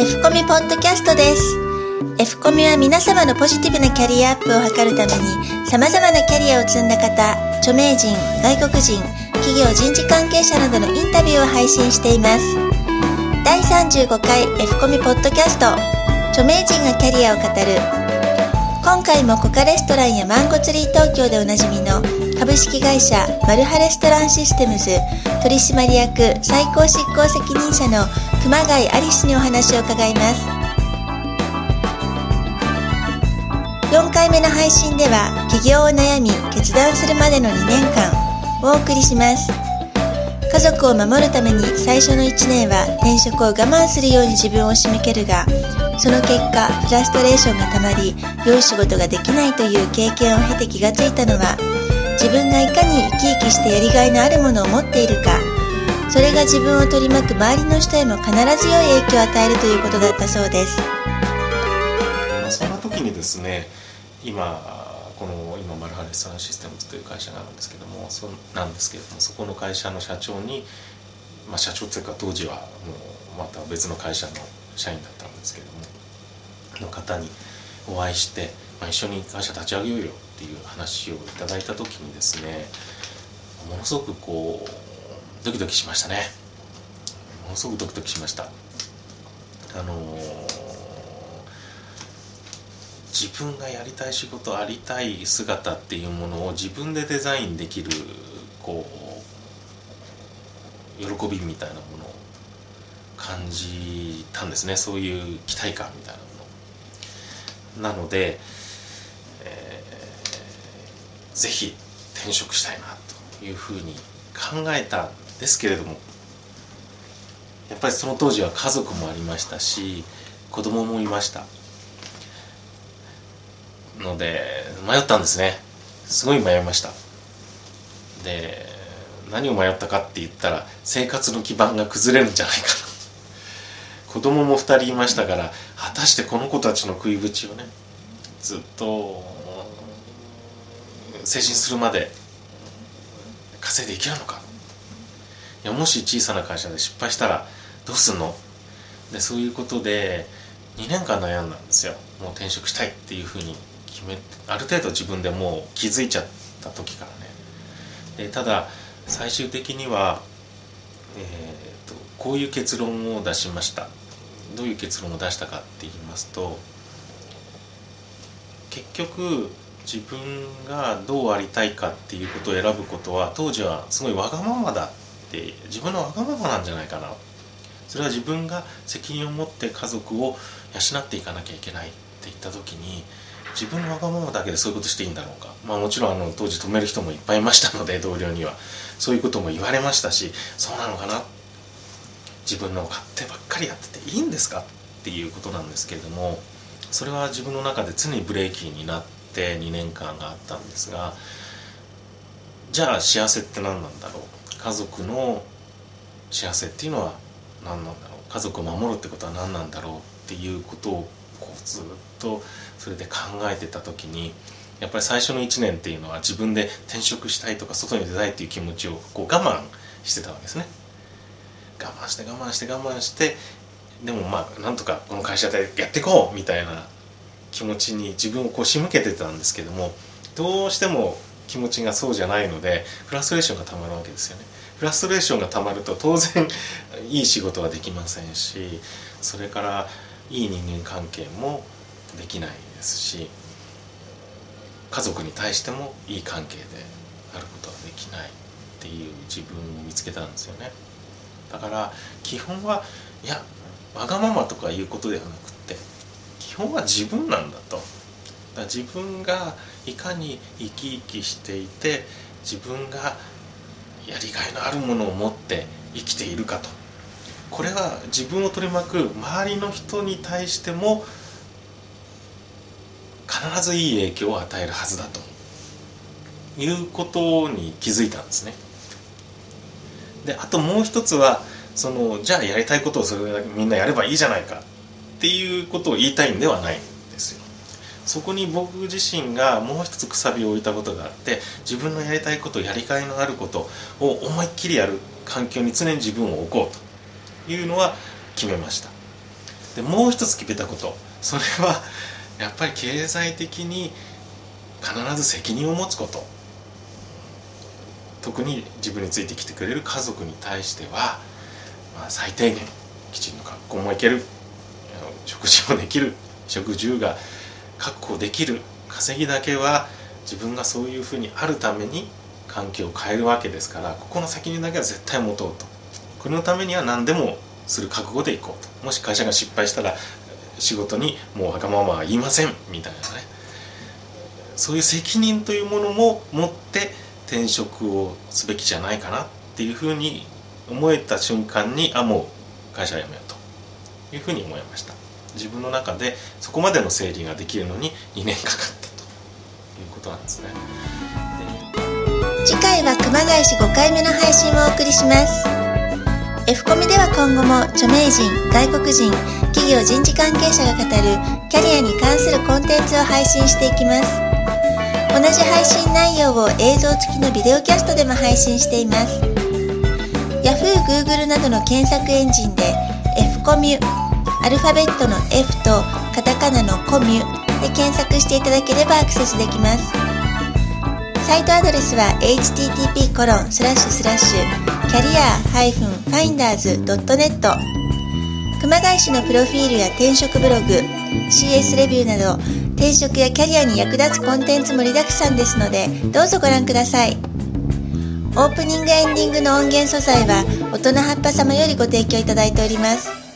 F コミポッドキャストです。F コミは皆様のポジティブなキャリアアップを図るために様々なキャリアを積んだ方、著名人、外国人、企業人事関係者などのインタビューを配信しています。第35回 F コミポッドキャスト著名人がキャリアを語る今回もコカレストランやマンゴツリー東京でおなじみの株式会社マルハレストランシステムズ取締役最高執行責任者の熊谷有志にお話を伺います。4回目の配信では起業を悩み決断するまでの2年間お送りします。家族を守るために最初の1年は転職を我慢するように自分を締め切るがその結果フラストレーションがたまり良い仕事ができないという経験を経て気がついたのは自分がいかに生き生きしてやりがいのあるものを持っているか。それが自分を取り巻く周りの人へも必ず良い影響を与えるということだったそうです。そんな時にですね今この今マルハレストランシステムズという会社があるんですけどもそうなんですけれどもそこの会社の社長に、まあ、社長というか当時はもうまた別の会社の社員だったんですけどもの方にお会いして、まあ、一緒に会社立ち上げようよっていう話をいただいた時にですねものすごくこうドキドキしましたね。ものすごくドキドキしました。あのー自分がやりたい仕事ありたい姿っていうものを自分でデザインできるこう喜びみたいなものを感じたんですね。そういう期待感みたいなもの。なので、ぜひ転職したいなというふうに考えたんですけれどもやっぱりその当時は家族もありましたし子供もいました。ので迷ったんですね。すごい迷いました。で何を迷ったかって言ったら生活の基盤が崩れるんじゃないかな。子供も2人いましたから果たしてこの子たちの食いぶちをねずっと成人するまで稼いでいけるのか。いやもし小さな会社で失敗したらどうすんの？でそういうことで2年間悩んだんですよ。もう転職したいっていうふうに決めある程度自分でもう気づいちゃった時からね。でただ最終的には、えーと、こういう結論を出しました。どういう結論を出したかって言いますと結局自分がどうありたいかっていうことを選ぶことは当時はすごいわがままだって自分のわがままなんじゃないかな。それは自分が責任を持って家族を養っていかなきゃいけないって言った時に自分のわがままだけでそういうことしていいんだろうか。まあもちろんあの当時止める人もいっぱいいましたので同僚には。そういうことも言われましたしそうなのかな。自分の勝手ばっかりやってていいんですかっていうことなんですけれどもそれは自分の中で常にブレーキになって2年間があったんですがじゃあ幸せって何なんだろう？家族の幸せっていうのは何なんだろう？家族を守るってことは何なんだろうっていうことをこうずっとそれで考えてた時にやっぱり最初の1年っていうのは自分で転職したいとか外に出たいっていう気持ちをこう我慢してたわけですね。我慢して我慢して我慢してでもまあなんとかこの会社でやっていこうみたいな気持ちに自分をこう仕向けてたんですけどもどうしても気持ちがそうじゃないのでフラストレーションがたまるわけですよね。フラストレーションがたまると当然いい仕事はできませんしそれからいい人間関係もできないですし家族に対してもいい関係であることはできないっていう自分を見つけたんですよね。だから基本はいやわがままとかいうことではなく本は自分なんだと。だ自分がいかに生き生きしていて自分がやりがいのあるものを持って生きているかと。これは自分を取り巻く周りの人に対しても必ずいい影響を与えるはずだと。いうことに気づいたんですね。であともう一つはそのじゃあやりたいことをそれだけみんなやればいいじゃないか。っていうことを言いたいんではないんですよ。そこに僕自身がもう一つくさびを置いたことがあって自分のやりたいことやりがいのあることを思いっきりやる環境に常に自分を置こうと。いうのは決めました。でもう一つ決めたこと。それはやっぱり経済的に必ず責任を持つこと。特に自分についてきてくれる家族に対しては、まあ、最低限きちんと学校も行ける。食事もできる。食住が確保できる。稼ぎだけは自分がそういうふうにあるために環境を変えるわけですからここの責任だけは絶対持とうと。これのためには何でもする覚悟でいこうともし会社が失敗したら仕事にもうわがままは言いませんみたいなね。そういう責任というものも持って転職をすべきじゃないかなっていうふうに思えた瞬間にあもう会社辞めようというふうに思いました。自分の中でそこまでの整理ができるのに2年かかったということなんですね。次回は熊谷市5回目の配信をお送りします。F コミでは今後も著名人外国人企業人事関係者が語るキャリアに関するコンテンツを配信していきます。同じ配信内容を映像付きのビデオキャストでも配信しています。Yahoo、Google などの検索エンジンで F コミュアルファベットの F とカタカナのコミュで検索していただければアクセスできます。サイトアドレスは http コロンスラッシュスラッシュキャリア -finders.net 熊谷市のプロフィールや転職ブログ CS レビューなど転職やキャリアに役立つコンテンツ盛りだくさんですのでどうぞご覧ください。オープニングエンディングの音源素材は大人葉っぱ様よりご提供いただいております。